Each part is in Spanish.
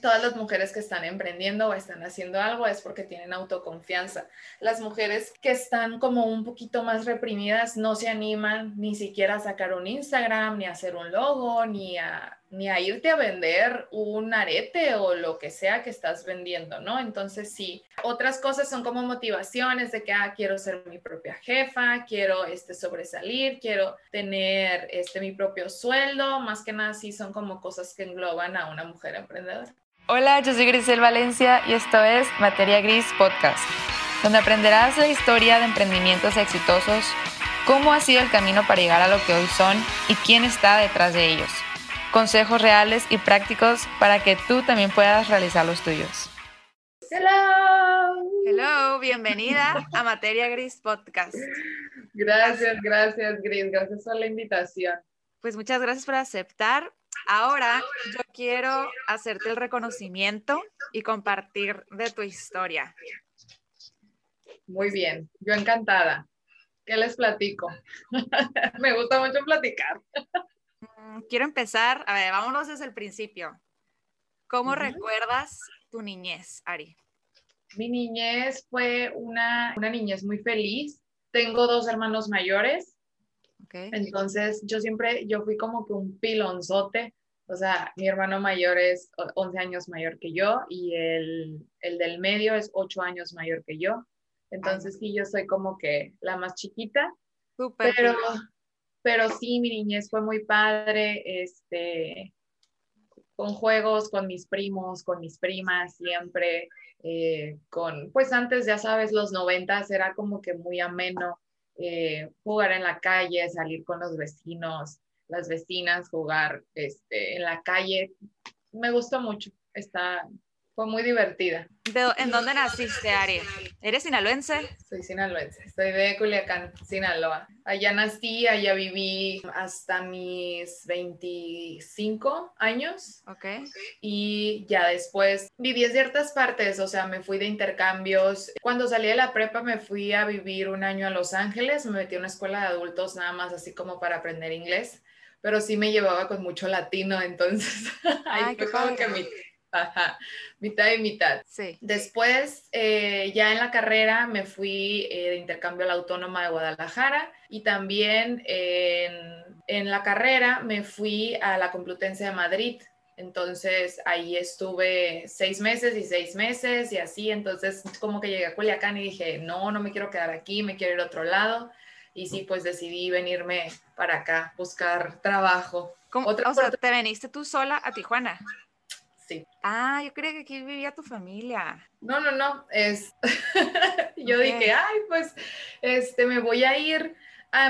todas las mujeres que están emprendiendo o están haciendo algo es porque tienen autoconfianza. Las mujeres que están como un poquito más reprimidas no se animan ni siquiera a sacar un Instagram, ni a hacer un logo, ni a, ni a irte a vender un arete o lo que sea que estás vendiendo, ¿no? Entonces sí, otras cosas son como motivaciones de que, ah, quiero ser mi propia jefa, quiero este, sobresalir, quiero tener este, mi propio sueldo, más que nada sí son como cosas que engloban a una mujer emprendedora. Hola, yo soy Grisel Valencia y esto es Materia Gris Podcast, donde aprenderás la historia de emprendimientos exitosos, cómo ha sido el camino para llegar a lo que hoy son y quién está detrás de ellos. Consejos reales y prácticos para que tú también puedas realizar los tuyos. Hello. Hello, bienvenida a Materia Gris Podcast. Gracias, gracias, Gris. Gracias por la invitación. Pues muchas gracias por aceptar Ahora yo quiero hacerte el reconocimiento y compartir de tu historia. Muy bien, yo encantada. ¿Qué les platico? Me gusta mucho platicar. Mm, quiero empezar, a ver, vámonos desde el principio. ¿Cómo recuerdas tu niñez, Ari? Mi niñez fue una, una niñez muy feliz. Tengo dos hermanos mayores, entonces, yo siempre, yo fui como que un pilonzote, o sea, mi hermano mayor es 11 años mayor que yo y el, el del medio es 8 años mayor que yo. Entonces, sí, yo soy como que la más chiquita. pero, pero sí, mi niñez fue muy padre, este, con juegos, con mis primos, con mis primas, siempre, eh, con, pues antes, ya sabes, los noventas era como que muy ameno eh, jugar en la calle, salir con los vecinos, las vecinas, jugar este, en la calle. Me gustó mucho, está, fue muy divertida. ¿En dónde naciste, Ari? ¿Eres sinaloense? Soy sinaloense, soy de Culiacán, Sinaloa. Allá nací, allá viví hasta mis 25 años. Ok. Y ya después viví en ciertas partes, o sea, me fui de intercambios. Cuando salí de la prepa me fui a vivir un año a Los Ángeles, me metí a una escuela de adultos nada más así como para aprender inglés pero sí me llevaba con mucho latino, entonces ahí fue como que mi Ajá, mitad y mitad. Sí. Después, eh, ya en la carrera, me fui eh, de intercambio a la Autónoma de Guadalajara y también en, en, la carrera me fui a la Complutense de Madrid. Entonces ahí estuve seis meses y seis meses y así. Entonces, como que llegué a Culiacán y dije, no, no me quiero quedar aquí, me quiero ir a otro lado. Y sí, pues decidí venirme para acá, buscar trabajo. ¿Cómo, o sea, ¿te veniste tú sola a Tijuana? Ah, yo creía que aquí vivía tu familia. No, no, no, es, yo dije, ay, pues, este, me voy a ir.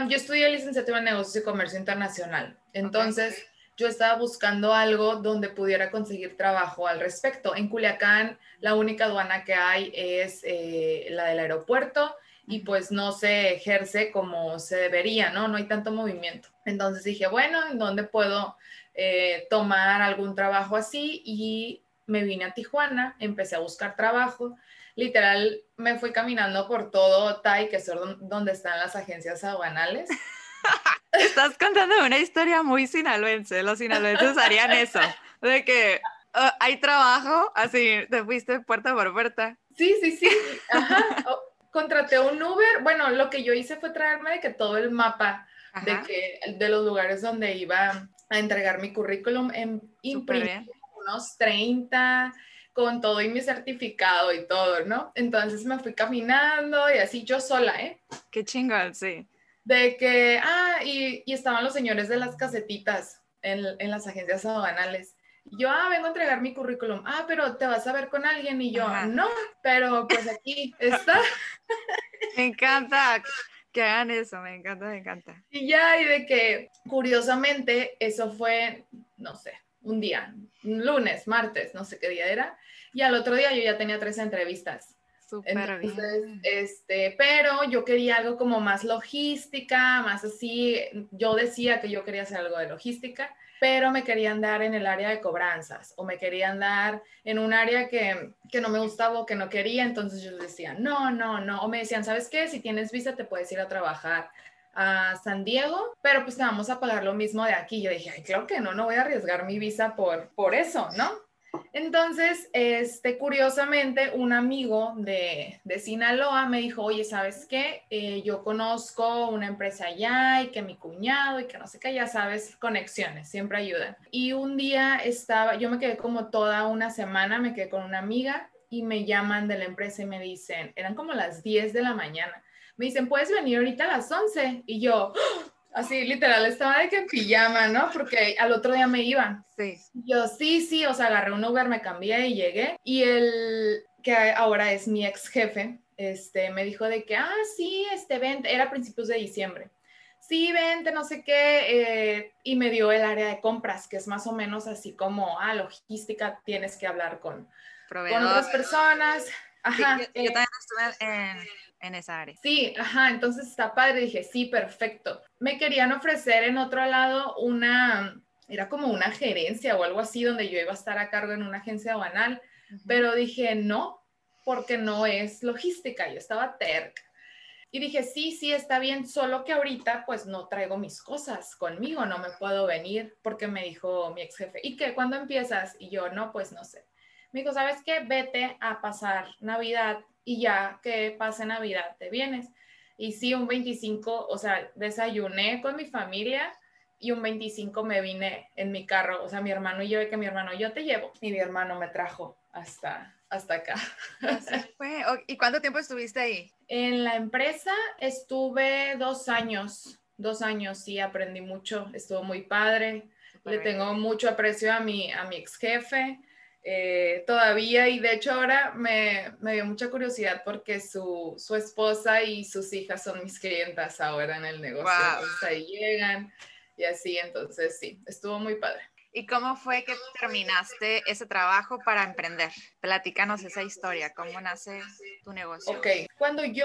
yo estudié licenciatura en negocios y comercio internacional, entonces yo estaba buscando algo donde pudiera conseguir trabajo al respecto. En Culiacán, la única aduana que hay es eh, la del aeropuerto y pues no se ejerce como se debería, ¿no? No hay tanto movimiento. Entonces dije, bueno, ¿en dónde puedo eh, tomar algún trabajo así y me vine a Tijuana, empecé a buscar trabajo. Literal, me fui caminando por todo Tai, que es donde están las agencias aduanales. Estás contando una historia muy sinaloense. Los sinaloenses harían eso, de que oh, hay trabajo, así te fuiste puerta por puerta. Sí, sí, sí. contraté un Uber. Bueno, lo que yo hice fue traerme de que todo el mapa de que de los lugares donde iba a entregar mi currículum en imprimir unos 30 con todo y mi certificado y todo, ¿no? Entonces me fui caminando y así yo sola, ¿eh? Qué chingón, sí. De que, ah, y, y estaban los señores de las casetitas en, en, las agencias aduanales. yo, ah, vengo a entregar mi currículum. Ah, pero te vas a ver con alguien. Y yo, no, pero pues aquí está. Me encanta que hagan eso, me encanta, me encanta. Y ya, y de que curiosamente eso fue, no sé, un día, un lunes, martes, no sé qué día era, y al otro día yo ya tenía tres entrevistas. Súper bien. Este, pero yo quería algo como más logística, más así, yo decía que yo quería hacer algo de logística, pero me querían dar en el área de cobranzas o me querían dar en un área que, que, no me gustaba o que no quería, entonces yo decía, no, no, no, o me decían, ¿sabes qué? Si tienes visa te puedes ir a trabajar a San Diego, pero pues te vamos a pagar lo mismo de aquí. Yo dije, ay, claro que no, no voy a arriesgar mi visa por, por eso, ¿no? Entonces, este, curiosamente, un amigo de, de Sinaloa me dijo, oye, ¿sabes qué? Eh, yo conozco una empresa allá y que mi cuñado y que no sé qué, ya sabes, conexiones, siempre ayudan. Y un día estaba, yo me quedé como toda una semana, me quedé con una amiga y me llaman de la empresa y me dicen, eran como las 10 de la mañana, me dicen, ¿puedes venir ahorita a las 11? Y yo, ¡Ah! Así, literal, estaba de que en pijama, ¿no? Porque al otro día me iban. Sí. Yo, sí, sí, o sea, agarré un Uber, me cambié y llegué. Y el que ahora es mi ex jefe, este, me dijo de que, ah, sí, este, vente, era a principios de diciembre. Sí, vente, no sé qué, eh, y me dio el área de compras, que es más o menos así como, ah, logística, tienes que hablar con, con otras personas. Ajá. yo, yo, también estuve en en esa área. Sí, ajá, entonces está padre, dije, sí, perfecto. Me querían ofrecer en otro lado una, era como una gerencia o algo así, donde yo iba a estar a cargo en una agencia banal, pero dije, no, porque no es logística, yo estaba terca. Y dije, sí, sí, está bien, solo que ahorita pues no traigo mis cosas conmigo, no me puedo venir porque me dijo mi ex jefe, ¿y qué? ¿Cuándo empiezas? Y yo, no, pues no sé. Me dijo, ¿sabes qué? Vete a pasar Navidad y ya que pase Navidad te vienes. Y sí, un 25, o sea, desayuné con mi familia y un 25 me vine en mi carro, o sea, mi hermano y yo, que mi hermano, yo te llevo. Y mi hermano me trajo hasta, hasta acá. fue. ¿Y cuánto tiempo estuviste ahí? En la empresa estuve dos años, dos años, sí, aprendí mucho, estuvo muy padre. Le tengo mucho aprecio a mi, a mi ex jefe. Eh, todavía y de hecho ahora me, me dio mucha curiosidad porque su, su, esposa y sus hijas son mis clientas ahora en el negocio. ahí llegan y así, entonces sí, estuvo muy padre. ¿Y cómo fue que terminaste ese trabajo para emprender? Platícanos esa historia, ¿cómo nace tu negocio? Ok, cuando yo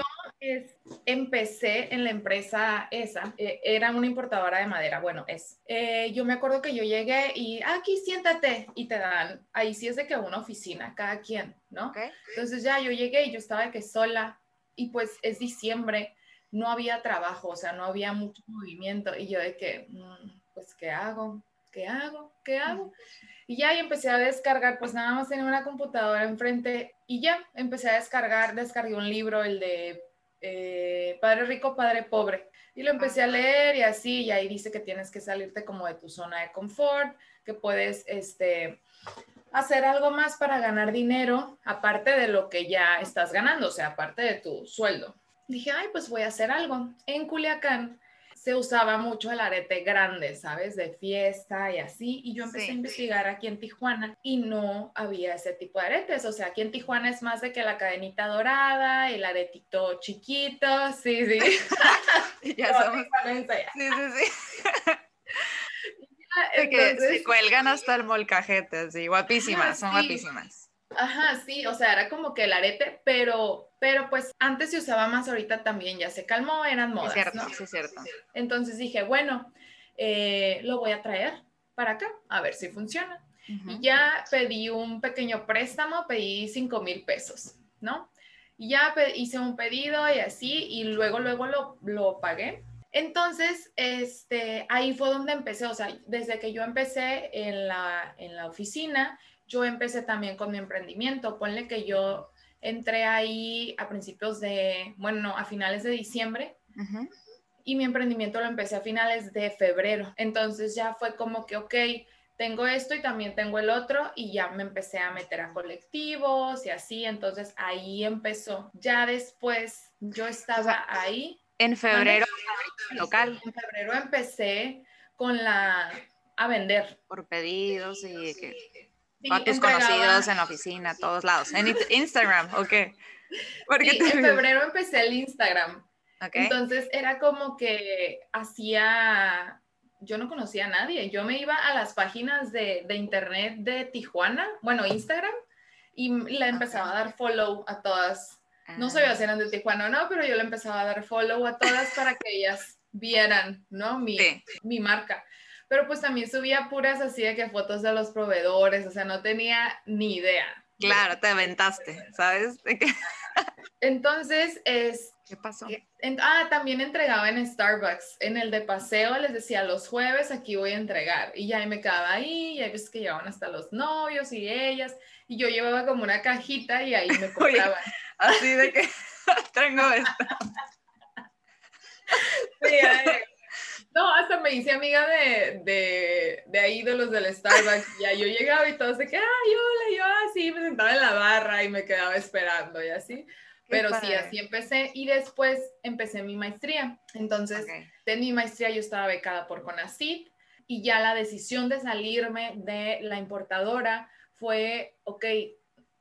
empecé en la empresa esa, eh, era una importadora de madera, bueno, es. Eh, yo me acuerdo que yo llegué y aquí siéntate y te dan, ahí sí es de que una oficina, cada quien, ¿no? Entonces ya yo llegué y yo estaba de que sola y pues es diciembre, no había trabajo, o sea, no había mucho movimiento y yo de que, mm, pues, ¿qué hago? ¿qué hago? ¿Qué hago? Y ya y empecé a descargar, pues nada más tenía una computadora enfrente y ya empecé a descargar, descargué un libro, el de eh, Padre Rico, Padre Pobre. Y lo empecé a leer y así, y ahí dice que tienes que salirte como de tu zona de confort, que puedes este, hacer algo más para ganar dinero, aparte de lo que ya estás ganando, o sea, aparte de tu sueldo. Dije, ay, pues voy a hacer algo. En Culiacán se usaba mucho el arete grande, ¿sabes? De fiesta y así. Y yo empecé a investigar aquí en Tijuana y no había ese tipo de aretes. O sea, aquí en Tijuana es más de que la cadenita dorada, el aretito chiquito. Sí, sí. ya somos. Sí, sí, sí. que se cuelgan hasta el molcajete, sí, guapísimas, son guapísimas. Ajá, sí, o sea, era como que el arete, pero, pero pues antes se usaba más, ahorita también ya se calmó, eran modas. Es cierto, sí, es cierto. Entonces dije, bueno, eh, lo voy a traer para acá, a ver si funciona. Y ya pedí un pequeño préstamo, pedí 5 mil pesos, ¿no? Y ya hice un pedido y así, y luego, luego lo, lo pagué. Entonces, este, ahí fue donde empecé, o sea, desde que yo empecé en la, en la oficina, yo empecé también con mi emprendimiento. Ponle que yo entré ahí a principios de, bueno, a finales de diciembre. Y mi emprendimiento lo empecé a finales de febrero. Entonces ya fue como que, ok, tengo esto y también tengo el otro y ya me empecé a meter a colectivos y así. Entonces ahí empezó. Ya después yo estaba ahí. En febrero, local. En febrero empecé con la a vender. Por pedidos y que a tus conocidos en la oficina, a todos lados. En Instagram, ¿o qué? en febrero empecé el Instagram. Entonces era como que hacía, yo no conocía a nadie, yo me iba a las páginas de, de internet de Tijuana, bueno, Instagram, y le empezaba a dar follow a todas. No sabía si eran de Tijuana o no, pero yo le empezaba a dar follow a todas para que ellas vieran, ¿no? Mi, mi marca pero pues también subía puras así de que fotos de los proveedores, o sea, no tenía ni idea, Claro, te aventaste, ¿sabes? Entonces, es... ¿Qué pasó? ah, también entregaba en Starbucks. En el de paseo les decía, los jueves aquí voy a entregar. Y ya me quedaba ahí, y hay veces que llevaban hasta los novios y ellas. Y yo llevaba como una cajita y ahí me compraban. así de que tengo esto. sí, no, hasta me hice amiga de, de, de, ahí, de los del Starbucks. Ya yo llegaba y todos de que, ay, hola, yo así, me sentaba en la barra y me quedaba esperando y así. Pero sí, así empecé y después empecé mi maestría. Entonces, en mi maestría yo estaba becada por CONACYT y ya la decisión de salirme de la importadora fue, ok,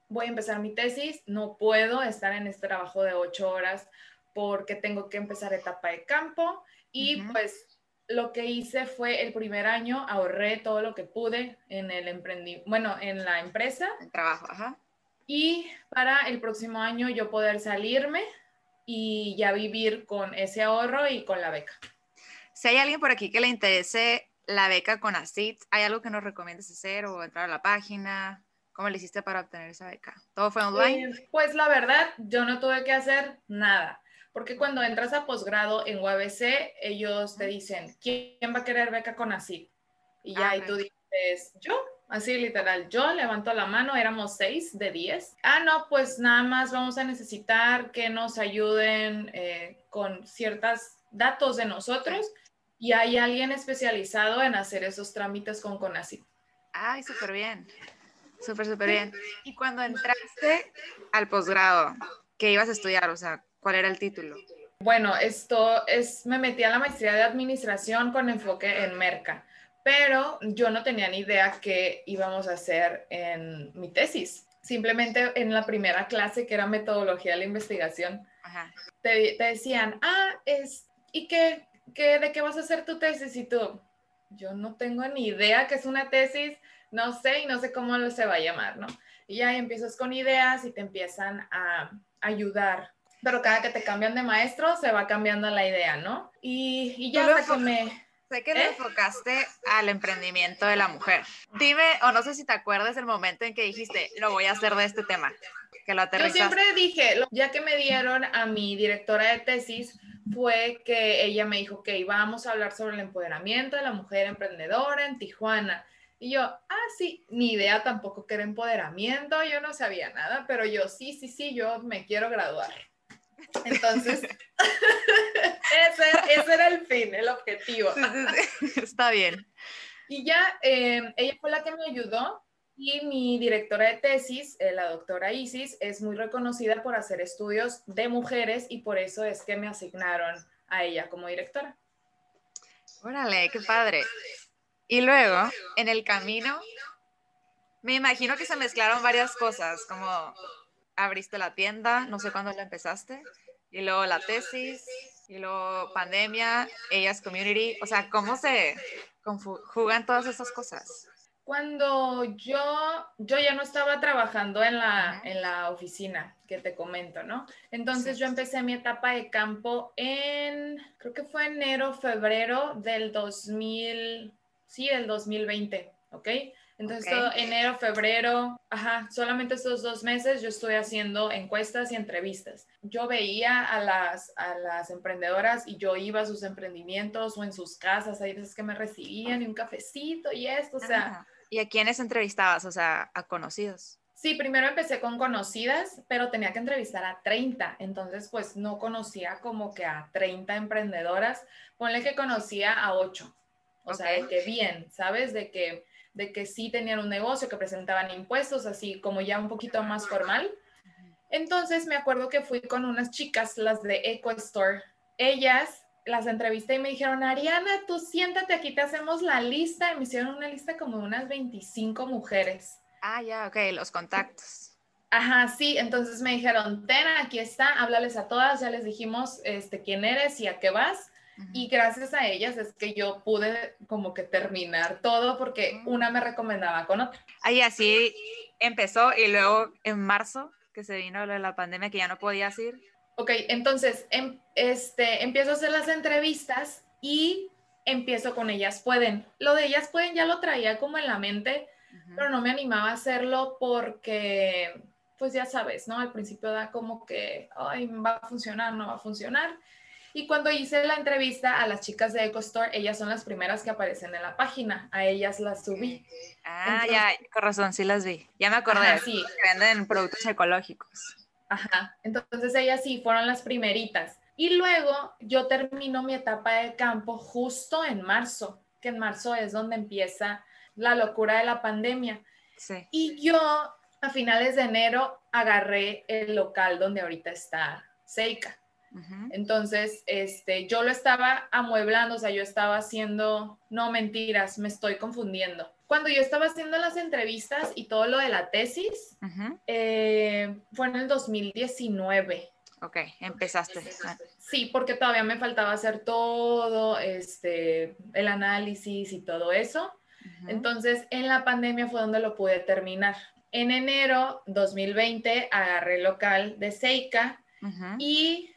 voy a empezar mi tesis, no puedo estar en este trabajo de ocho horas porque tengo que empezar etapa de campo y pues lo que hice fue el primer año ahorré todo lo que pude en el emprendimiento, bueno, en la empresa. El trabajo, ajá. Y para el próximo año yo poder salirme y ya vivir con ese ahorro y con la beca. Si hay alguien por aquí que le interese la beca con ACID, ¿hay algo que nos recomiendes hacer o entrar a la página? ¿Cómo le hiciste para obtener esa beca? ¿Todo fue online? Pues, pues la verdad, yo no tuve que hacer nada porque cuando entras a posgrado en UABC, ellos te dicen, ¿quién va a querer beca con ASIC? Y ya, ahí tú dices, yo, así literal, yo levanto la mano, éramos seis de diez. Ah, no, pues nada más vamos a necesitar que nos ayuden eh, con ciertos datos de nosotros y hay alguien especializado en hacer esos trámites con CONACYT. Ay, súper bien, súper, súper bien. Y cuando entraste al posgrado, ¿qué ibas a estudiar? O sea, ¿Cuál era el título? Bueno, esto es, me metí a la maestría de administración con enfoque en merca, pero yo no tenía ni idea qué íbamos a hacer en mi tesis. Simplemente en la primera clase, que era metodología de la investigación, Te, decían, ah, es, ¿y qué, qué, de qué vas a hacer tu tesis? Y tú, yo no tengo ni idea qué es una tesis, no sé y no sé cómo se va a llamar, ¿no? Y ya empiezas con ideas y te empiezan a ayudar pero cada que te cambian de maestro se va cambiando la idea, ¿no? Y, y ya hasta que me... Sé que ¿Eh? enfocaste al emprendimiento de la mujer. Dime, o no sé si te acuerdas del momento en que dijiste, lo voy a hacer de este tema, que lo aterrizaste. Yo siempre dije, ya que me dieron a mi directora de tesis, fue que ella me dijo que íbamos a hablar sobre el empoderamiento de la mujer emprendedora en Tijuana. Y yo, ah, sí, ni idea tampoco que era empoderamiento, yo no sabía nada, pero yo, sí, sí, sí, yo me quiero graduar. Entonces, ese, era el fin, el objetivo. Está bien. Y ya, eh, ella fue la que me ayudó y mi directora de tesis, eh, la doctora Isis, es muy reconocida por hacer estudios de mujeres y por eso es que me asignaron a ella como directora. Órale, qué padre. Y luego, en el camino, me imagino que se mezclaron varias cosas, como abriste la tienda, no sé cuándo la empezaste, y luego la tesis, y luego pandemia, ellas community, o sea, ¿cómo se conjugan todas esas cosas? Cuando yo, yo ya no estaba trabajando en la, en la oficina que te comento, ¿no? Entonces yo empecé mi etapa de campo en, creo que fue enero, febrero del 2000, sí, del 2020, ¿ok? Entonces, todo enero, febrero, ajá, solamente estos dos meses yo estoy haciendo encuestas y entrevistas. Yo veía a las, a las emprendedoras y yo iba a sus emprendimientos o en sus casas, hay veces que me recibían y un cafecito y esto, o sea. ¿Y a quiénes entrevistabas? O sea, a conocidos. Sí, primero empecé con conocidas, pero tenía que entrevistar a 30, entonces pues no conocía como que a 30 emprendedoras, ponle que conocía a 8, o sea, de que bien, ¿sabes? De que de que sí tenían un negocio, que presentaban impuestos, así como ya un poquito más formal. Entonces me acuerdo que fui con unas chicas, las de Eco Store. Ellas las entrevisté y me dijeron, Ariana, tú siéntate, aquí te hacemos la lista. Y me hicieron una lista como de unas 25 mujeres. Ah, ya, ok, los contactos. Ajá, sí, entonces me dijeron, ten, aquí está, háblales a todas, ya les dijimos este, quién eres y a qué vas. Y gracias a ellas es que yo pude como que terminar todo porque una me recomendaba con otra. Ahí así empezó y luego en marzo que se vino la pandemia que ya no podías ir. Ok, entonces em, este, empiezo a hacer las entrevistas y empiezo con ellas pueden. Lo de ellas pueden ya lo traía como en la mente pero no me animaba a hacerlo porque, pues ya sabes, ¿no? Al principio da como que, ay, va a funcionar, no va a funcionar. Y cuando hice la entrevista a las chicas de EcoStore, ellas son las primeras que aparecen en la página. A ellas las subí. Ah, ya, con razón, sí las vi. Ya me acordé. sí. Que venden productos ecológicos. Ajá. Entonces ellas sí fueron las primeritas. Y luego yo termino mi etapa de campo justo en marzo, que en marzo es donde empieza la locura de la pandemia. Sí. Y yo a finales de enero agarré el local donde ahorita está Seika. Entonces, este, yo lo estaba amueblando, o sea, yo estaba haciendo, no mentiras, me estoy confundiendo. Cuando yo estaba haciendo las entrevistas y todo lo de la tesis, eh, fue en el 2019. Ok, empezaste. Sí, porque todavía me faltaba hacer todo, este, el análisis y todo eso. Entonces, en la pandemia fue donde lo pude terminar. En enero 2020 agarré local de Seika y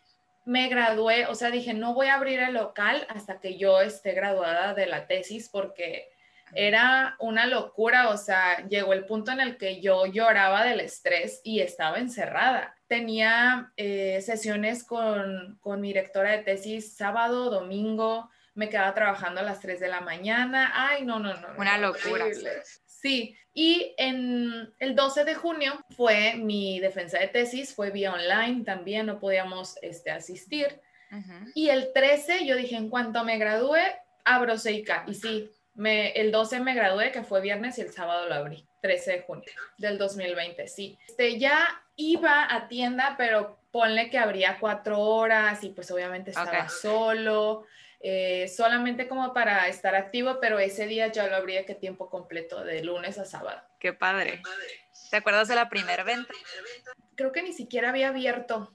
me gradué, o sea, dije, no voy a abrir el local hasta que yo esté graduada de la tesis porque era una locura, o sea, llegó el punto en el que yo lloraba del estrés y estaba encerrada. Tenía eh, sesiones con, con mi directora de tesis sábado, domingo, me quedaba trabajando a las 3 de la mañana. Ay, no, no, no. Una locura. Sí, y en el 12 de junio fue mi defensa de tesis, fue vía online, también no podíamos este, asistir. Y el 13 yo dije, en cuanto me gradué, abro Seika. Y sí, me, el 12 me gradué, que fue viernes, y el sábado lo abrí, 13 de junio del 2020, sí. Este, ya iba a tienda, pero ponle que abría cuatro horas y pues obviamente estaba solo. Eh, solamente como para estar activo, pero ese día ya lo habría que tiempo completo, de lunes a sábado. Qué padre. ¿Te acuerdas de la primera venta? Creo que ni siquiera había abierto.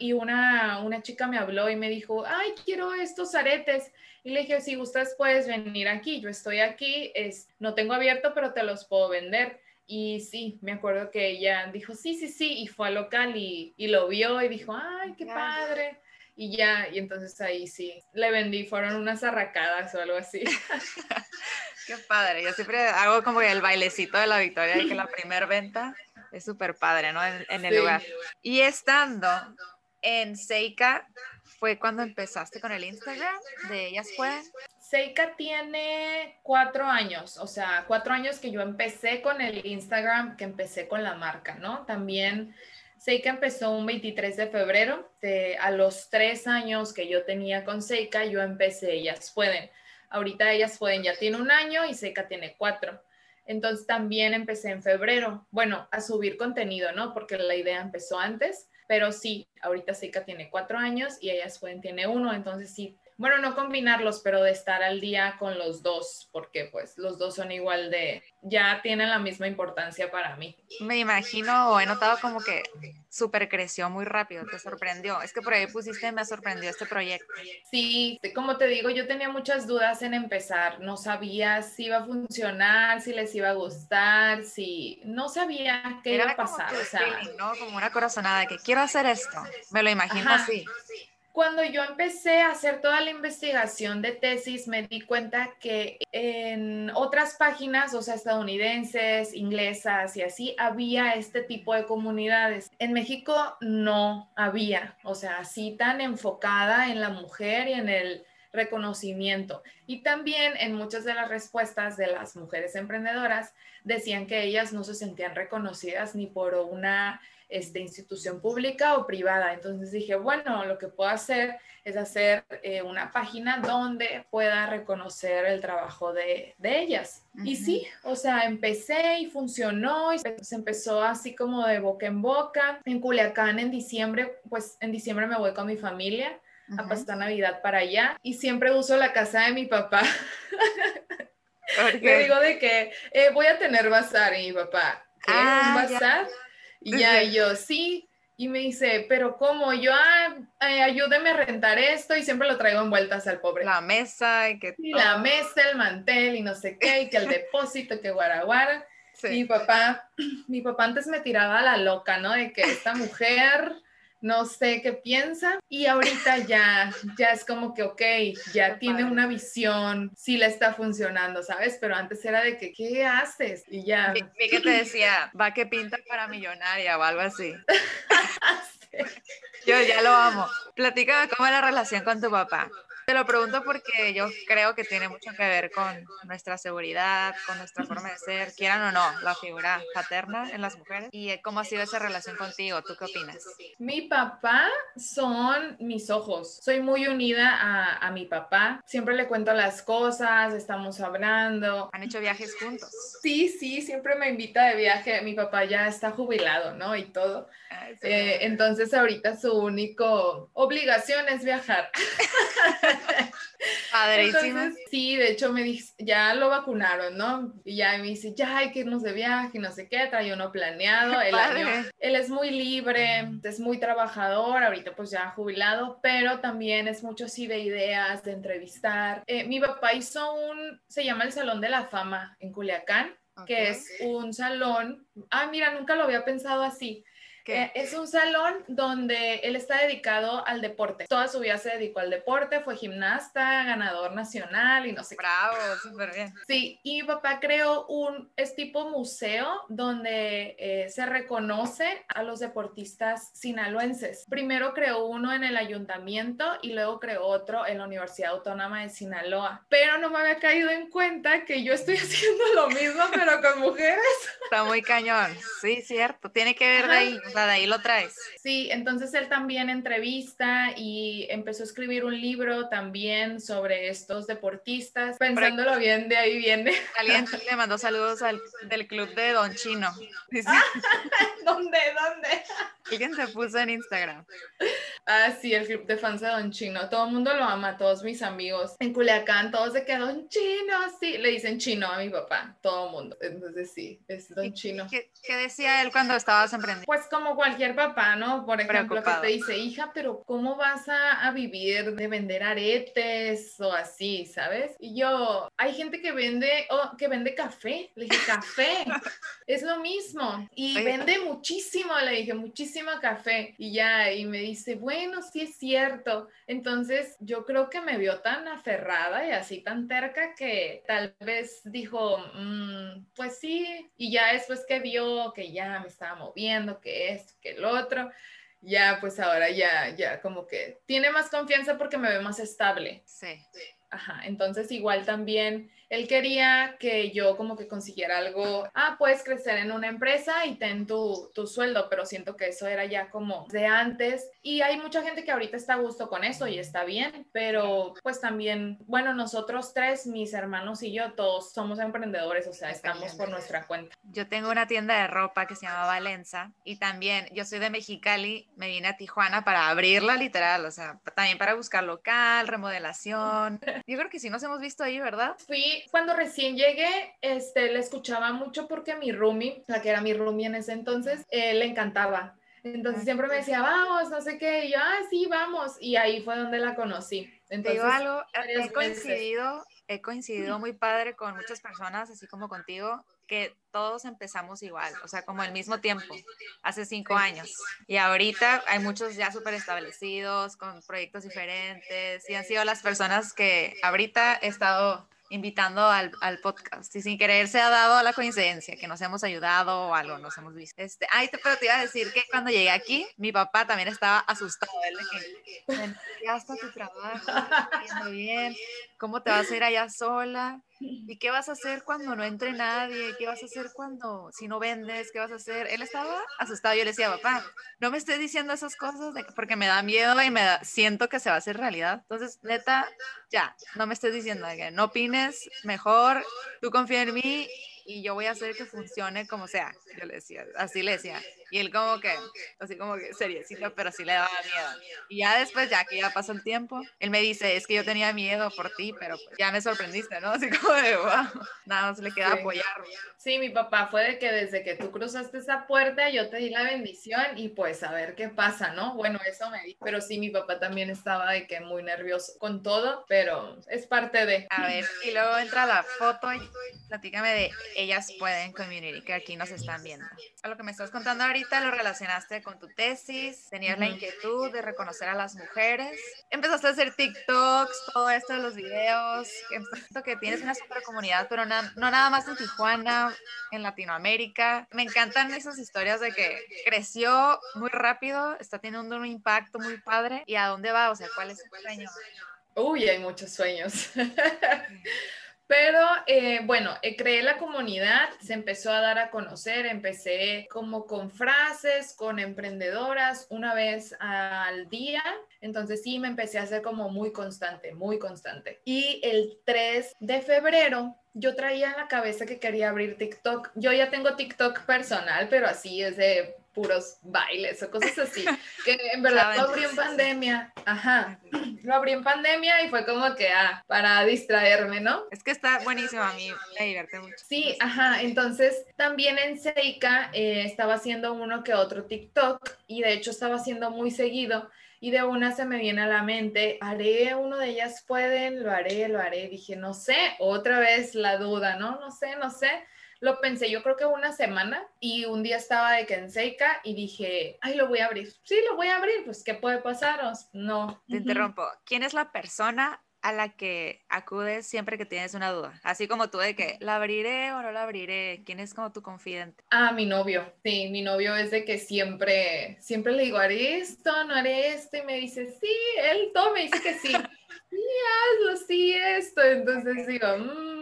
Y una, una chica me habló y me dijo, ay, quiero estos aretes. Y le dije, si gustas, puedes venir aquí. Yo estoy aquí, es, no tengo abierto, pero te los puedo vender. Y sí, me acuerdo que ella dijo, sí, sí, sí, y fue al local y, y lo vio y dijo, ay, qué padre y ya, y entonces ahí sí, le vendí, fueron unas arracadas o algo así. Qué padre, yo siempre hago como el bailecito de la victoria de que la primera venta es súper padre, ¿no? En, el lugar. Y estando en Seika, ¿fue cuando empezaste con el Instagram de Ellas Pueden? Seika tiene cuatro años, o sea, cuatro años que yo empecé con el Instagram, que empecé con la marca, ¿no? También Seika empezó un 23 de febrero. De, a los tres años que yo tenía con Seika, yo empecé Ellas Pueden. Ahorita Ellas Pueden ya tiene un año y Seika tiene cuatro. Entonces también empecé en febrero, bueno, a subir contenido, ¿no? Porque la idea empezó antes, pero sí, ahorita Seika tiene cuatro años y Ellas Pueden tiene uno, entonces sí, bueno, no combinarlos, pero de estar al día con los dos, porque pues los dos son igual de, ya tienen la misma importancia para mí. Me imagino, o he notado como que súper creció muy rápido, te sorprendió. Es que por ahí pusiste, me sorprendió este proyecto. Sí, como te digo, yo tenía muchas dudas en empezar, no sabía si iba a funcionar, si les iba a gustar, si no sabía qué iba a pasar. o sea, ¿no? Como una corazonada de que quiero hacer esto, me lo imagino así. Cuando yo empecé a hacer toda la investigación de tesis, me di cuenta que en otras páginas, o sea, estadounidenses, inglesas y así, había este tipo de comunidades. En México no había, o sea, así tan enfocada en la mujer y en el reconocimiento. Y también en muchas de las respuestas de las mujeres emprendedoras decían que ellas no se sentían reconocidas ni por una este, institución pública o privada. Entonces dije, bueno, lo que puedo hacer es hacer eh, una página donde pueda reconocer el trabajo de, ellas. Y sí, o sea, empecé y funcionó y se empezó así como de boca en boca. En Culiacán en diciembre, pues en diciembre me voy con mi familia a pasar Navidad para allá y siempre uso la casa de mi papá. Le digo de que eh, voy a tener bazar y mi papá, ¿qué? ¿Un ah, bazar? Y ya yo, sí. Y me dice, pero ¿cómo? Yo, ah, eh, ayúdeme a rentar esto y siempre lo traigo en vueltas al pobre. La mesa y que... Y la mesa, el mantel y no sé qué, y que el depósito, que guaraguara. Sí. Mi papá, mi papá antes me tiraba a la loca, ¿no? De que esta mujer no sé qué piensa y ahorita ya, ya es como que, ok, ya tiene una visión, sí le está funcionando, ¿sabes? Pero antes era de que, ¿qué haces? Y ya. Vi, que te decía, va que pinta para millonaria o algo así. Yo ya lo amo. Platícame cómo es la relación con tu papá. Te lo pregunto porque yo creo que tiene mucho que ver con nuestra seguridad, con nuestra forma de ser, quieran o no, la figura paterna en las mujeres. ¿Y cómo ha sido esa relación contigo? ¿Tú qué opinas? Mi papá son mis ojos. Soy muy unida a, a mi papá. Siempre le cuento las cosas, estamos hablando. ¿Han hecho viajes juntos? Sí, sí, siempre me invita de viaje. Mi papá ya está jubilado, ¿no? Y todo. Eh, entonces ahorita su único obligación es viajar. Padrísimo. sí, de hecho me dice, ya lo vacunaron, ¿no? Y ya me dice, ya hay que irnos de viaje y no sé qué, trae uno planeado. El año, él es muy libre, es muy trabajador, ahorita pues ya jubilado, pero también es mucho así de ideas, de entrevistar. Eh, mi papá hizo un, se llama el Salón de la Fama en Culiacán, que es un salón, ah, mira, nunca lo había pensado así eh, es un salón donde él está dedicado al deporte. Toda su vida se dedicó al deporte, fue gimnasta, ganador nacional y no sé Bravo, súper bien. Sí, y mi papá creó un, es tipo museo donde eh, se reconoce a los deportistas sinaloenses. Primero creó uno en el ayuntamiento y luego creó otro en la Universidad Autónoma de Sinaloa. Pero no me había caído en cuenta que yo estoy haciendo lo mismo, pero con mujeres. Está muy cañón. Sí, cierto. Tiene que ver de ahí de ahí lo traes. Sí, entonces él también entrevista y empezó a escribir un libro también sobre estos deportistas. Pensándolo bien, de ahí viene. Alguien le mandó saludos al, del club de Don Chino. ¿Dónde? ¿Dónde? Alguien se puso en Instagram. Ah, sí, el club de fans de Don Chino. Todo el mundo lo ama, todos mis amigos. En Culiacán, todos de que Don Chino, sí. Le dicen chino a mi papá, todo el mundo. Entonces sí, es Don Chino. ¿Qué, ¿Qué, decía él cuando estabas emprendiendo? Pues como cualquier papá, ¿no? Por ejemplo, que te dice, hija, pero ¿cómo vas a, a vivir de vender aretes o así, ¿sabes? Y yo, hay gente que vende, oh, que vende café. Le dije, café, es lo mismo. Y vende muchísimo, le dije, muchísimo café. Y ya, y me dice, bueno, sí es cierto. Entonces, yo creo que me vio tan aferrada y así tan terca que tal vez dijo, mm, pues sí. Y ya después que vio que ya me estaba moviendo, que esto, que el otro, ya pues ahora ya, ya como que tiene más confianza porque me ve más estable. Sí. Ajá, entonces igual también él quería que yo como que consiguiera algo, ah, puedes crecer en una empresa y ten tu, tu, sueldo, pero siento que eso era ya como de antes y hay mucha gente que ahorita está a gusto con eso y está bien, pero pues también, bueno, nosotros tres, mis hermanos y yo, todos somos emprendedores, o sea, estamos por nuestra cuenta. Yo tengo una tienda de ropa que se llama Valenza y también yo soy de Mexicali, me vine a Tijuana para abrirla literal, o sea, también para buscar local, remodelación. Yo creo que sí nos hemos visto ahí, ¿verdad? Fui cuando recién llegué, este, le escuchaba mucho porque mi roomie, la que era mi roomie en ese entonces, eh, le encantaba. Entonces siempre me decía, vamos, no sé qué, y yo, ah, sí, vamos. Y ahí fue donde la conocí. Entonces, digo algo, he coincidido, he coincidido muy padre con muchas personas, así como contigo, que todos empezamos igual, o sea, como al mismo tiempo, hace cinco años. Y ahorita hay muchos ya súper establecidos, con proyectos diferentes, y han sido las personas que ahorita he estado invitando al, al, podcast y sin querer se ha dado la coincidencia que nos hemos ayudado o algo, nos hemos visto. Este, ay, pero te iba a decir que cuando llegué aquí, mi papá también estaba asustado. Él está tu trabajo, bien, ¿cómo te vas a ir allá sola? ¿Y qué vas a hacer cuando no entre nadie? ¿Qué vas a hacer cuando, si no vendes? ¿Qué vas a hacer? Él estaba asustado. Yo le decía, papá, no me estés diciendo esas cosas porque me da miedo y me da, siento que se va a hacer realidad. Entonces, neta, ya, no me estés diciendo que no opines, mejor, tú confía en mí y yo voy a hacer que funcione como sea. Yo le decía, así le decía. Y él como que, así como que seriecito, pero sí le daba miedo. Y ya después, ya que ya pasó el tiempo, él me dice, es que yo tenía miedo por ti, pero pues ya me sorprendiste, ¿no? Así como de, wow, nada más le queda apoyar. Sí, mi papá fue de que desde que tú cruzaste esa puerta, yo te di la bendición y pues a ver qué pasa, ¿no? Bueno, eso me di. Pero sí, mi papá también estaba de que muy nervioso con todo, pero es parte de... A ver, y luego entra la foto y platícame de Ellas Pueden Community, que aquí nos están viendo. A lo que me estás contando ahorita lo relacionaste con tu tesis, tenías la inquietud de reconocer a las mujeres, empezaste a hacer TikToks, todo esto de los videos, que tienes una super comunidad, pero no nada más en Tijuana, en Latinoamérica. Me encantan esas historias de que creció muy rápido, está teniendo un impacto muy padre y a dónde va, o sea, cuál es su sueño. Uy, hay muchos sueños. Pero eh, bueno, eh, creé la comunidad, se empezó a dar a conocer, empecé como con frases, con emprendedoras una vez al día. Entonces sí, me empecé a hacer como muy constante, muy constante. Y el 3 de febrero yo traía en la cabeza que quería abrir TikTok. Yo ya tengo TikTok personal, pero así es de puros bailes o cosas así. Que en verdad lo abrí en pandemia. Ajá. Lo abrí en pandemia y fue como que, ah, para distraerme, ¿no? Es que está buenísimo, a mí me divierte mucho. Sí, ajá. Entonces, también en Seika eh, estaba haciendo uno que otro TikTok y de hecho estaba haciendo muy seguido y de una se me viene a la mente, haré uno de ellas pueden, lo haré, lo haré. Dije, no sé, otra vez la duda, ¿no? No sé, no sé. Lo pensé yo creo que una semana y un día estaba de que en seca y dije, ay, lo voy a abrir. Sí, lo voy a abrir, pues, ¿qué puede pasaros? No. Te interrumpo. ¿Quién es la persona a la que acudes siempre que tienes una duda? Así como tú de que, ¿la abriré o no la abriré? ¿Quién es como tu confidente? Ah, mi novio. Sí, mi novio es de que siempre, siempre le digo, haré esto, no haré esto, y me dice, sí, él todo me dice que sí. sí, hazlo, sí, esto. Entonces digo, mmm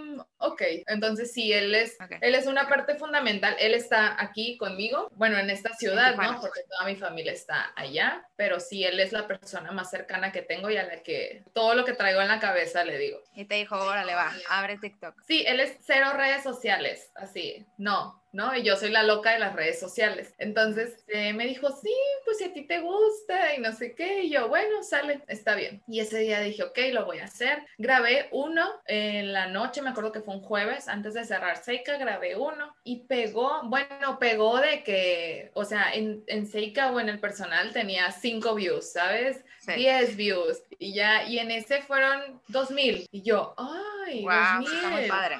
ok, entonces sí, él es, él es una parte fundamental, él está aquí conmigo, bueno, en esta ciudad, ¿no? Porque toda mi familia está allá, pero sí, él es la persona más cercana que tengo y a la que todo lo que traigo en la cabeza le digo. Y te dijo, órale, va, abre TikTok. Sí, él es cero redes sociales, así, no, ¿no? Y yo soy la loca de las redes sociales. Entonces eh, me dijo, sí, pues si a ti te gusta y no sé qué. Y yo, bueno, sale, está bien. Y ese día dije, ok, lo voy a hacer. Grabé uno en la noche, me acuerdo que fue un jueves, antes de cerrar Seika, grabé uno y pegó, bueno, pegó de que, o sea, en, en Seika o en el personal tenía cinco views, ¿sabes? 10 views y ya, y en ese fueron 2000 y yo, ay, wow, 2000. padre.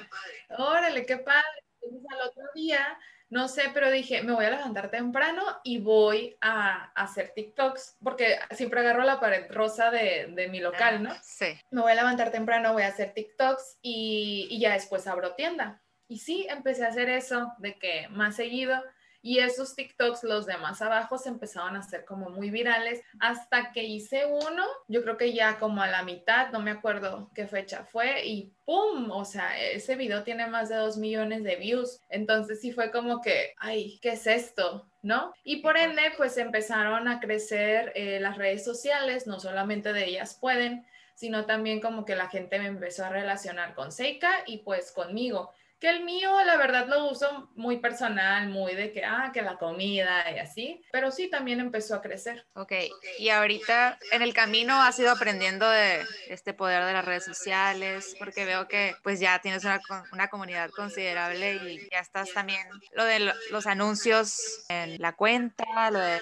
Órale, qué padre. Entonces al otro día, no sé, pero dije, me voy a levantar temprano y voy a, hacer TikToks, porque siempre agarro la pared rosa de, de mi local, ¿no? Sí. Me voy a levantar temprano, voy a hacer TikToks y, y ya después abro tienda. Y sí, empecé a hacer eso, de que más seguido y esos TikToks, los de más abajo, se empezaron a hacer como muy virales hasta que hice uno, yo creo que ya como a la mitad, no me acuerdo qué fecha fue, y ¡pum! O sea, ese video tiene más de dos millones de views. Entonces sí fue como que, ay, ¿qué es esto? ¿no? Y por ende, pues empezaron a crecer eh, las redes sociales, no solamente de ellas pueden, sino también como que la gente me empezó a relacionar con Seika y pues conmigo. Que el mío, la verdad, lo uso muy personal, muy de que, ah, que la comida y así, pero sí también empezó a crecer. Ok, y ahorita en el camino has ido aprendiendo de este poder de las redes sociales, porque veo que pues ya tienes una, una comunidad considerable y ya estás también, lo de los anuncios en la cuenta, lo de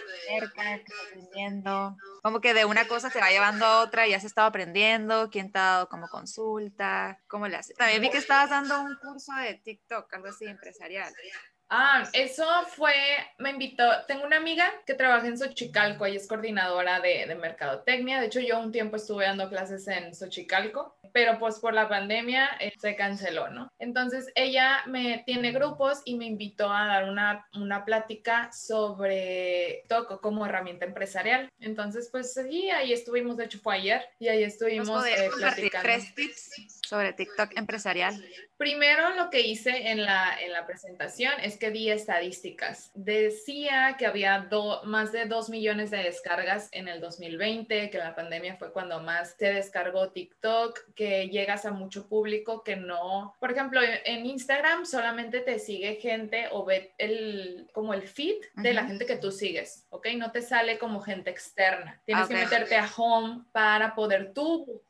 como que de una cosa se va llevando a otra y has estado aprendiendo, quién te ha dado como consulta, cómo le haces. También vi que estabas dando un curso de TikTok, algo así empresarial. Ah, eso fue, me invitó, tengo una amiga que trabaja en Xochicalco, ella es coordinadora de, de, mercadotecnia, de hecho yo un tiempo estuve dando clases en Xochicalco, pero pues por la pandemia eh, se canceló, ¿no? Entonces ella me tiene grupos y me invitó a dar una, una plática sobre TikTok como herramienta empresarial. Entonces pues sí, ahí estuvimos, de hecho fue ayer, y ahí estuvimos eh, platicando. Tres tips sobre TikTok empresarial. Primero lo que hice en la, en la presentación es que di estadísticas. Decía que había más de 2 millones de descargas en el 2020, que la pandemia fue cuando más se descargó TikTok, que llegas a mucho público que no, por ejemplo, en Instagram solamente te sigue gente o ve el, como el feed de la gente que tú sigues, ¿ok? No te sale como gente externa. Tienes que meterte a home para poder tú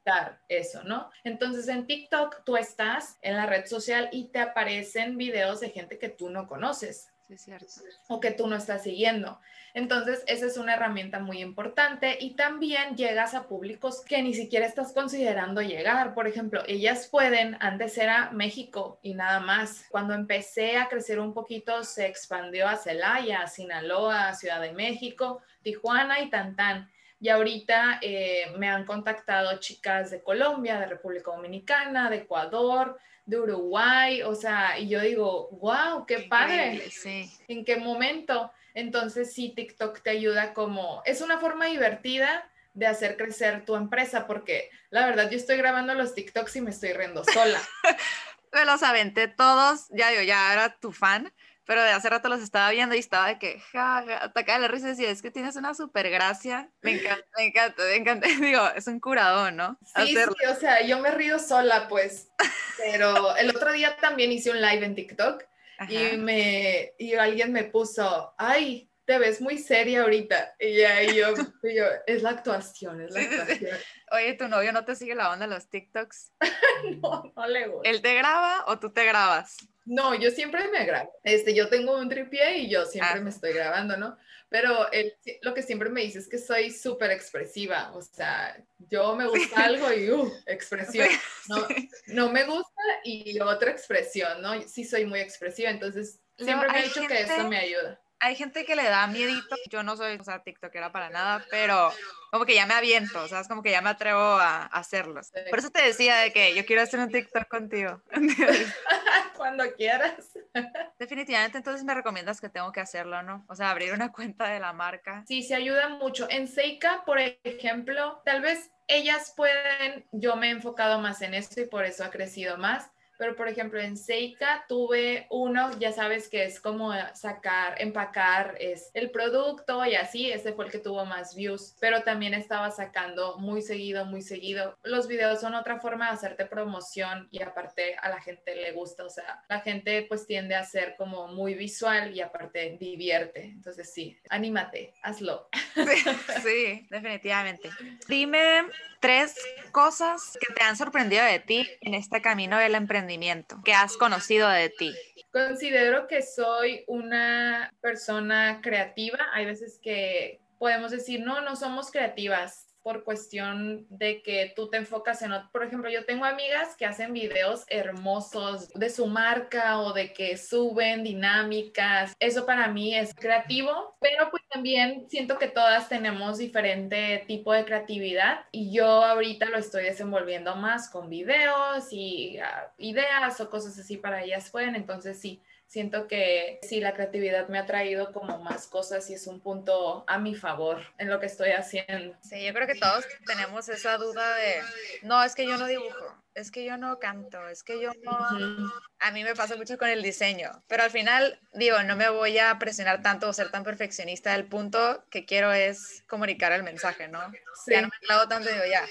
eso, ¿no? Entonces en TikTok tú estás en la red social y te aparecen videos de gente que tú no conoces. es cierto. O que tú no estás siguiendo. Entonces, esa es una herramienta muy importante y también llegas a públicos que ni siquiera estás considerando llegar. Por ejemplo, ellas pueden, antes era México y nada más. Cuando empecé a crecer un poquito, se expandió a Celaya, Sinaloa, Ciudad de México, Tijuana y Tantán. Y ahorita eh, me han contactado chicas de Colombia, de República Dominicana, de Ecuador, de Uruguay, o sea, y yo digo, wow, qué padre. Sí. ¿En qué momento? Entonces sí, TikTok te ayuda como, es una forma divertida de hacer crecer tu empresa, porque la verdad yo estoy grabando los TikToks y me estoy riendo sola. me los aventé todos, ya yo ya era tu fan, pero de hace rato los estaba viendo y estaba de que, ja, ja, atacaba la risa y decía, es que tienes una super gracia, me encanta, me encanta, me encanta, digo, es un curador, ¿no? Sí, sí, o sea, yo me río sola, pues, pero el otro día también hice un live en TikTok y, me, y alguien me puso, ay, te ves muy seria ahorita. Y ya yo, yo, es la actuación, es la actuación. Oye, ¿tu novio no te sigue la onda de los TikToks? no, no le gusta. ¿Él te graba o tú te grabas? No, yo siempre me grabo. Este, yo tengo un tripié y yo siempre ah. me estoy grabando, ¿no? Pero él, lo que siempre me dice es que soy súper expresiva. O sea, yo me gusta algo y, uh, expresión. No, no me gusta y otra expresión, ¿no? Sí soy muy expresiva, entonces siempre me ha dicho que eso me ayuda hay gente que le da miedito. Yo no soy, o sea, TikTokera para nada, pero como que ya me aviento, o sea, es como que ya me atrevo a, hacerlos. Por eso te decía de que yo quiero hacer un TikTok contigo. Cuando quieras. Definitivamente, entonces me recomiendas que tengo que hacerlo, ¿no? O sea, abrir una cuenta de la marca. Sí, se ayuda mucho. En Seika, por ejemplo, tal vez ellas pueden, yo me he enfocado más en esto y por eso ha crecido más pero por ejemplo en Seika tuve uno, ya sabes que es como sacar, empacar es el producto y así, ese fue el que tuvo más views, pero también estaba sacando muy seguido, muy seguido. Los videos son otra forma de hacerte promoción y aparte a la gente le gusta, o sea, la gente pues tiende a ser como muy visual y aparte divierte, entonces sí, anímate, hazlo. sí definitivamente. Dime tres cosas que te han sorprendido de ti en este camino del emprendimiento, que has conocido de ti. Considero que soy una persona creativa. Hay veces que podemos decir, no, no somos creativas por cuestión de que tú te enfocas en, por ejemplo, yo tengo amigas que hacen videos hermosos de su marca o de que suben dinámicas. Eso para mí es creativo, pero pues también siento que todas tenemos diferente tipo de creatividad y yo ahorita lo estoy desenvolviendo más con videos y ah, ideas o cosas así para ellas pueden, entonces sí siento que sí, la creatividad me ha traído como más cosas y es un punto a mi favor en lo que estoy haciendo. Sí, yo creo que todos tenemos esa duda de, no, es que yo no dibujo, es que yo no canto, es que yo no... A mí me pasa mucho con el diseño, pero al final, digo, no me voy a presionar tanto o ser tan perfeccionista. El punto que quiero es comunicar el mensaje, ¿no? Sí. Ya no me clavo tanto, digo, ya,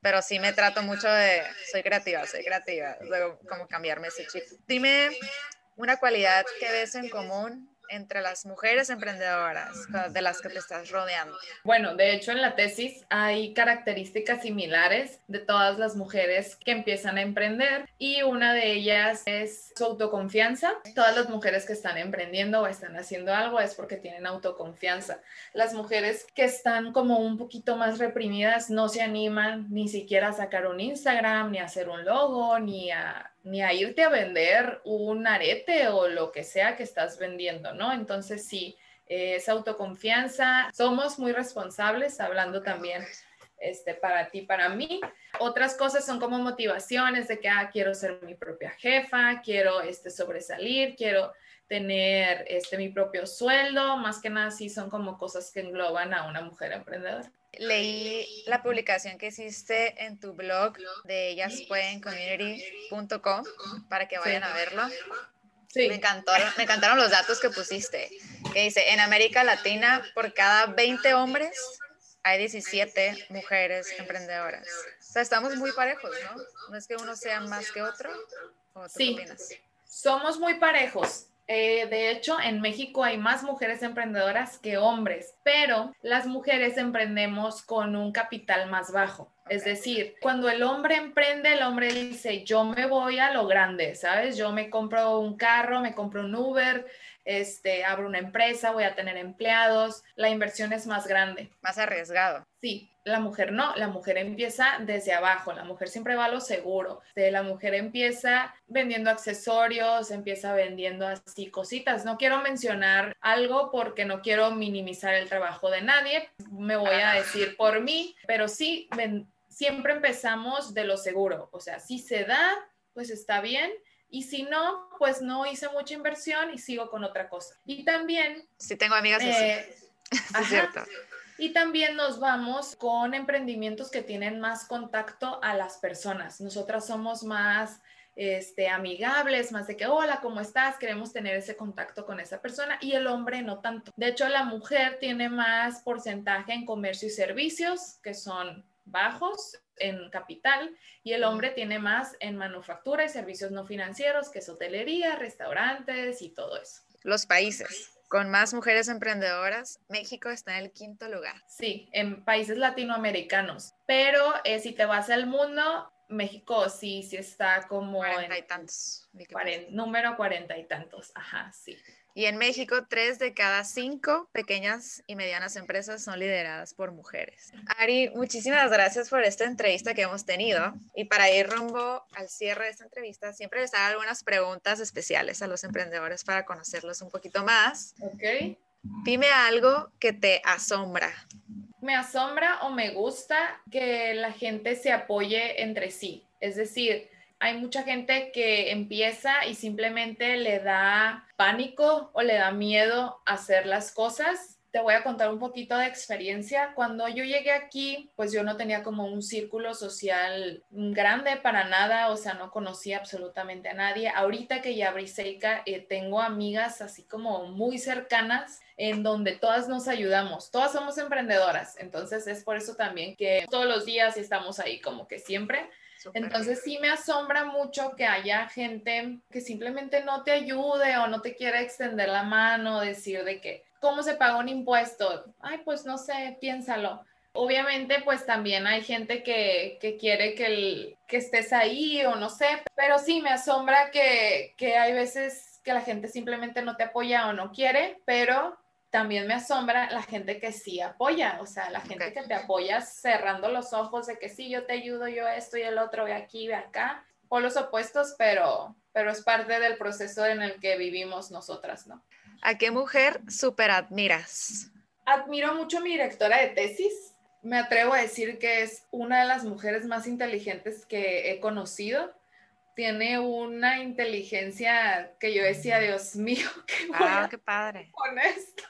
pero sí me trato mucho de, soy creativa, soy creativa, como cambiarme ese chip. Dime una cualidad que ves en común entre las mujeres emprendedoras de las que te estás rodeando? Bueno, de hecho en la tesis hay características similares de todas las mujeres que empiezan a emprender y una de ellas es su autoconfianza. Todas las mujeres que están emprendiendo o están haciendo algo es porque tienen autoconfianza. Las mujeres que están como un poquito más reprimidas no se animan ni siquiera a sacar un Instagram, ni a hacer un logo, ni a ni a irte a vender un arete o lo que sea que estás vendiendo, ¿no? Entonces sí, es autoconfianza, somos muy responsables, hablando también este, para ti, para mí. Otras cosas son como motivaciones de que, ah, quiero ser mi propia jefa, quiero este, sobresalir, quiero tener este, mi propio sueldo, más que nada sí son como cosas que engloban a una mujer emprendedora. Leí la publicación que hiciste en tu blog de ellaspuedencommunity.com para que vayan a verlo. Sí. Me, encantó, me encantaron los datos que pusiste, que dice, en América Latina, por cada 20 hombres, hay 17 mujeres emprendedoras. O sea, estamos muy parejos, ¿no? No es que uno sea más que otro. ¿O tú sí, opinas? somos muy parejos. Eh, de hecho, en México hay más mujeres emprendedoras que hombres, pero las mujeres emprendemos con un capital más bajo. Es decir, cuando el hombre emprende, el hombre dice, yo me voy a lo grande, ¿sabes? Yo me compro un carro, me compro un Uber, este, abro una empresa, voy a tener empleados, la inversión es más grande. Más arriesgado. Sí, la mujer no, la mujer empieza desde abajo, la mujer siempre va a lo seguro. La mujer empieza vendiendo accesorios, empieza vendiendo así cositas. No quiero mencionar algo porque no quiero minimizar el trabajo de nadie, me voy a decir por mí, pero sí, siempre empezamos de lo seguro, o sea, si se da, pues está bien y si no, pues no hice mucha inversión y sigo con otra cosa. Y también... Sí, tengo amigas eh, es cierto. Y también nos vamos con emprendimientos que tienen más contacto a las personas. Nosotras somos más este, amigables, más de que, hola, ¿cómo estás? Queremos tener ese contacto con esa persona y el hombre no tanto. De hecho, la mujer tiene más porcentaje en comercio y servicios, que son bajos en capital y el hombre tiene más en manufactura y servicios no financieros, que es hotelería, restaurantes y todo eso. Los países con más mujeres emprendedoras, México está en el quinto lugar. Sí, en países latinoamericanos, pero eh, si te vas al mundo, México sí, sí está como... Cuarenta y tantos. número cuarenta y tantos, ajá, sí. Y en México, tres de cada cinco pequeñas y medianas empresas son lideradas por mujeres. Ari, muchísimas gracias por esta entrevista que hemos tenido. Y para ir rumbo al cierre de esta entrevista, siempre les hago algunas preguntas especiales a los emprendedores para conocerlos un poquito más. Ok. Dime algo que te asombra. Me asombra o me gusta que la gente se apoye entre sí. Es decir, hay mucha gente que empieza y simplemente le da pánico o le da miedo hacer las cosas. Te voy a contar un poquito de experiencia. Cuando yo llegué aquí, pues yo no tenía como un círculo social grande para nada, o sea, no conocía absolutamente a nadie. Ahorita que ya abrí Seika, eh, tengo amigas así como muy cercanas en donde todas nos ayudamos, todas somos emprendedoras, entonces es por eso también que todos los días estamos ahí como que siempre entonces sí me asombra mucho que haya gente que simplemente no te ayude o no te quiera extender la mano, decir de que, ¿cómo se paga un impuesto? Ay, pues no sé, piénsalo. Obviamente, pues también hay gente que, quiere que, que estés ahí o no sé, pero sí me asombra que, que hay veces que la gente simplemente no te apoya o no quiere, pero también me asombra la gente que sí apoya, o sea, la gente que te apoya cerrando los ojos de que sí, yo te ayudo, yo esto y el otro, ve aquí, ve acá, por los opuestos, pero, pero es parte del proceso en el que vivimos nosotras, ¿no? ¿A qué mujer super admiras? Admiro mucho a mi directora de tesis. Me atrevo a decir que es una de las mujeres más inteligentes que he conocido tiene una inteligencia que yo decía, Dios mío, qué, ah, qué padre. con esto.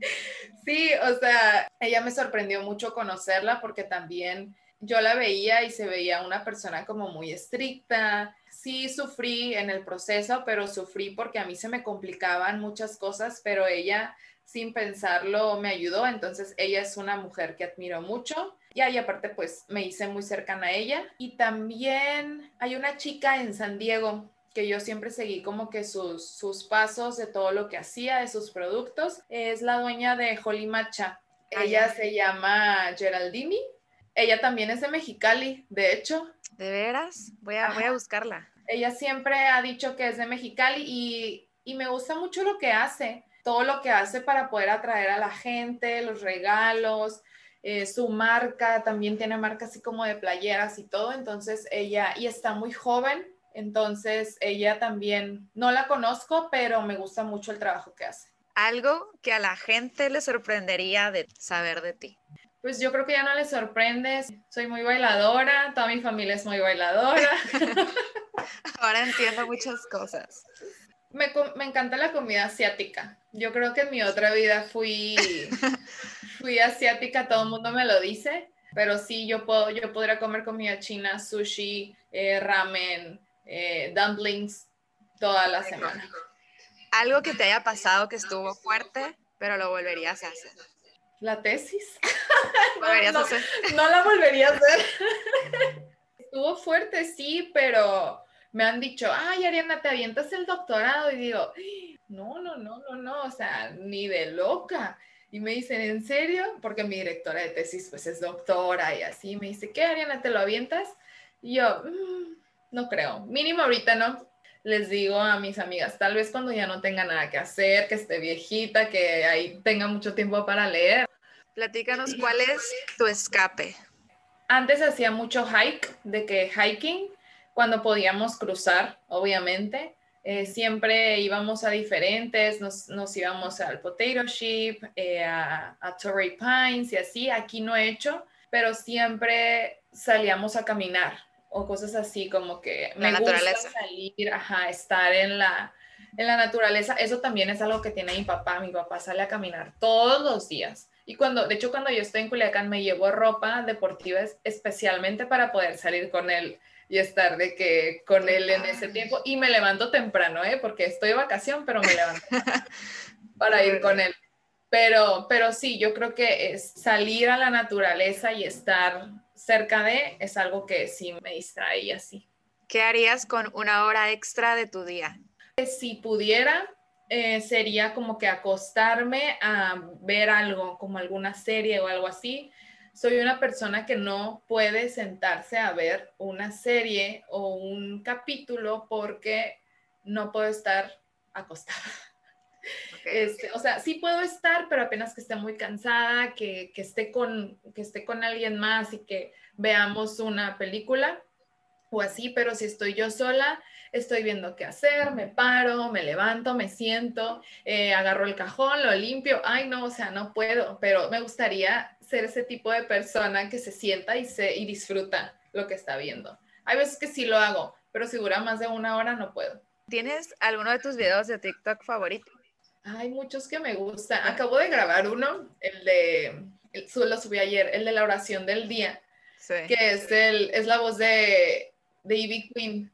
Sí, o sea, ella me sorprendió mucho conocerla porque también yo la veía y se veía una persona como muy estricta. Sí sufrí en el proceso, pero sufrí porque a mí se me complicaban muchas cosas, pero ella sin pensarlo me ayudó. Entonces ella es una mujer que admiro mucho. Y ahí aparte pues me hice muy cercana a ella. Y también hay una chica en San Diego que yo siempre seguí como que sus, sus pasos de todo lo que hacía, de sus productos. Es la dueña de Holly Matcha. Ah, ella se llama Geraldini. Ella también es de Mexicali, de hecho. ¿De veras? Voy a, voy a buscarla. Ella siempre ha dicho que es de Mexicali y, y me gusta mucho lo que hace, todo lo que hace para poder atraer a la gente, los regalos, eh, su marca, también tiene marca así como de playeras y todo, entonces ella, y está muy joven, entonces ella también, no la conozco, pero me gusta mucho el trabajo que hace. Algo que a la gente le sorprendería de saber de ti. Pues yo creo que ya no le sorprende, soy muy bailadora, toda mi familia es muy bailadora. Ahora entiendo muchas cosas. Me, me, encanta la comida asiática. Yo creo que en mi otra vida fui fui asiática, todo el mundo me lo dice, pero sí, yo, puedo, yo podría comer comida china, sushi, eh, ramen, eh, dumplings toda la semana. Algo que te haya pasado que estuvo fuerte, pero lo volverías a hacer. La tesis. ¿Volverías a hacer? no la volvería a hacer. estuvo fuerte, sí, pero me han dicho, ay, Ariana, te avientas el doctorado. Y digo, no, no, no, no, no, o sea, ni de loca. Y me dicen, ¿en serio? Porque mi directora de tesis pues es doctora y así. Me dice, ¿qué, Ariana, te lo avientas? Y yo, mm, no creo. Mínimo ahorita no. les digo a mis amigas, tal vez cuando ya no tenga nada que hacer, que esté viejita, que ahí tenga mucho tiempo para leer. Platícanos cuál es tu escape. Antes hacía mucho hike, de que hiking, cuando podíamos cruzar, obviamente. Eh, siempre íbamos a diferentes, nos, íbamos al Potato Ship, eh, a, a Torrey Pines y así. Aquí no he hecho, pero siempre salíamos a caminar o cosas así como que me gusta salir, ajá, estar en la, en la naturaleza. Eso también es algo que tiene mi papá. Mi papá sale a caminar todos los días. Y cuando, de hecho, cuando yo estoy en Culiacán, me llevo ropa deportiva especialmente para poder salir con él y estar de que con él en ese tiempo. Y me levanto temprano, ¿eh? Porque estoy de vacación, pero me levanto para ir con él. Pero, pero sí, yo creo que es salir a la naturaleza y estar cerca de es algo que sí me distrae y así. ¿Qué harías con una hora extra de tu día? Si pudiera, eh, sería como que acostarme a ver algo, como alguna serie o algo así. Soy una persona que no puede sentarse a ver una serie o un capítulo porque no puedo estar acostada. Este, o sea, sí puedo estar, pero apenas que esté muy cansada, que, que, esté con, que esté con alguien más y que veamos una película o así, pero si estoy yo sola, estoy viendo qué hacer, me paro, me levanto, me siento, eh, agarro el cajón, lo limpio, ay no, o sea, no puedo, pero me gustaría ser ese tipo de persona que se sienta y, se, y disfruta lo que está viendo. Hay veces que sí lo hago, pero si dura más de una hora no puedo. ¿Tienes alguno de tus videos de TikTok favorito? Hay muchos que me gustan. Acabo de grabar uno, el de, el, lo subí ayer, el de la oración del día, que es, el, es la voz de, de Ivy Queen.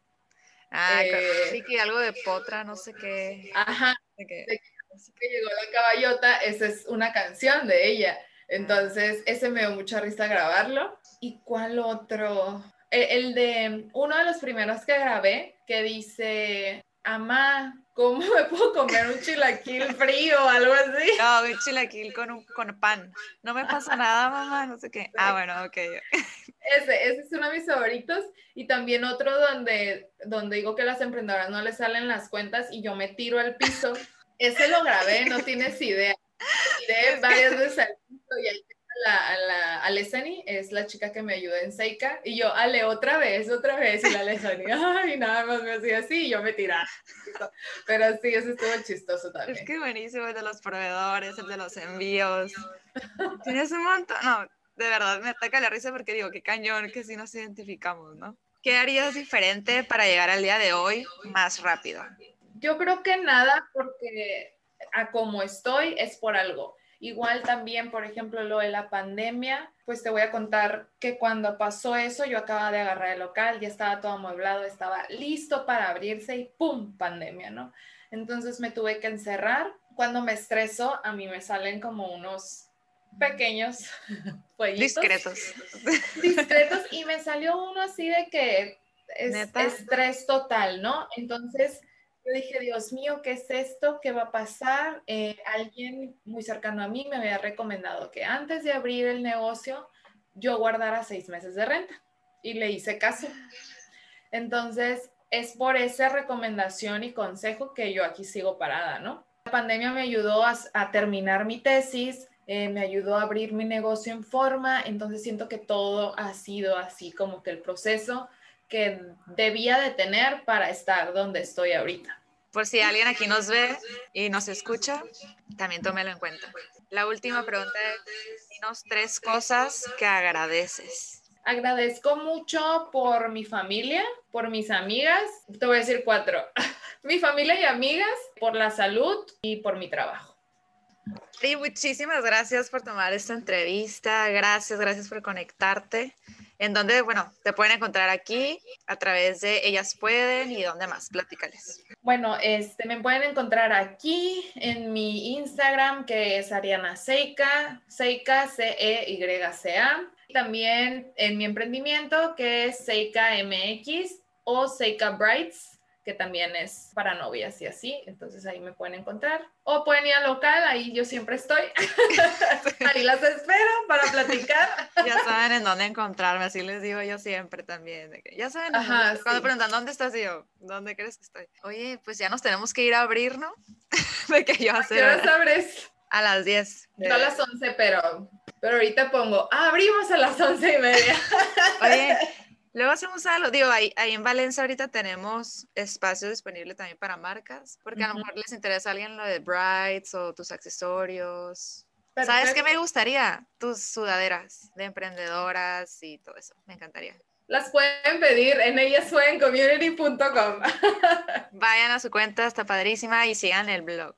Ah, eh, sí, que algo de potra, no sé qué. Ajá. Que, que llegó la caballota, esa es una canción de ella. Entonces, ese me dio mucha risa grabarlo. ¿Y cuál otro? E, el de uno de los primeros que grabé, que dice, Amá, ¿cómo me puedo comer un chilaquil frío o algo así? No, un chilaquil con, un, con pan. No me pasa nada, mamá, no sé qué. Ah, bueno, ok. Ese, ese es uno de mis favoritos. Y también otro donde, donde digo que las emprendedoras no les salen las cuentas y yo me tiro al piso. Ese lo grabé, no tienes idea. Tiré varias veces al piso y ahí la, la Alessani, es la chica que me ayuda en Seika, y yo, Ale, otra vez, otra vez, y la Alessani, ay, nada más me hacía así, y yo me tiraba. Pero sí, eso estuvo chistoso también. Es que buenísimo, el de los proveedores, el de los envíos. Tienes un montón, no, de verdad, me ataca la risa porque digo, qué cañón que sí nos identificamos, ¿no? ¿Qué harías diferente para llegar al día de hoy más rápido? Yo creo que nada, porque a como estoy es por algo Igual también, por ejemplo, lo de la pandemia, pues te voy a contar que cuando pasó eso, yo acababa de agarrar el local, ya estaba todo amueblado, estaba listo para abrirse y ¡pum! pandemia, ¿no? Entonces me tuve que encerrar. Cuando me estreso, a mí me salen como unos pequeños fueguitos. Discretos. Discretos. Y me salió uno así de que es estrés total, ¿no? Entonces dije, Dios mío, ¿qué es esto? ¿Qué va a pasar? Eh, alguien muy cercano a mí me había recomendado que antes de abrir el negocio yo guardara seis meses de renta y le hice caso. Entonces, es por esa recomendación y consejo que yo aquí sigo parada, ¿no? La pandemia me ayudó a, terminar mi tesis, eh, me ayudó a abrir mi negocio en forma, entonces siento que todo ha sido así como que el proceso que debía de tener para estar donde estoy ahorita. Por si alguien aquí nos ve y nos escucha, también tómelo en cuenta. La última pregunta es, dinos tres cosas que agradeces. Agradezco mucho por mi familia, por mis amigas, te voy a decir cuatro, mi familia y amigas, por la salud y por mi trabajo. Y muchísimas gracias por tomar esta entrevista, gracias, gracias por conectarte. En donde, bueno, te pueden encontrar aquí a través de Ellas Pueden y dónde más, platícales. Bueno, este, me pueden encontrar aquí en mi Instagram, que es Ariana Seika, Seika, C-E-Y-C-A. También en mi emprendimiento, que es Seika MX o Seika Brights, que también es para novias y así. Entonces ahí me pueden encontrar. O pueden ir al local, ahí yo siempre estoy. y las espero para platicar. Ya saben en dónde encontrarme, así les digo yo siempre también. Ya saben, cuando preguntan dónde estás, yo, ¿dónde crees que estoy? Oye, pues ya nos tenemos que ir a abrir, ¿no? de que yo hacer. ¿Qué abres? A las 10. No a las 11, pero, pero ahorita pongo, abrimos a las 11 y media. Oye, Luego hacemos algo, digo, ahí, ahí en Valencia ahorita tenemos espacio disponible también para marcas, porque a lo mejor les interesa a alguien lo de brides o tus accesorios. ¿Sabes qué me gustaría? Tus sudaderas de emprendedoras y todo eso, me encantaría. Las pueden pedir en ellasfuencommunity.com. Vayan a su cuenta, está padrísima y sigan el blog.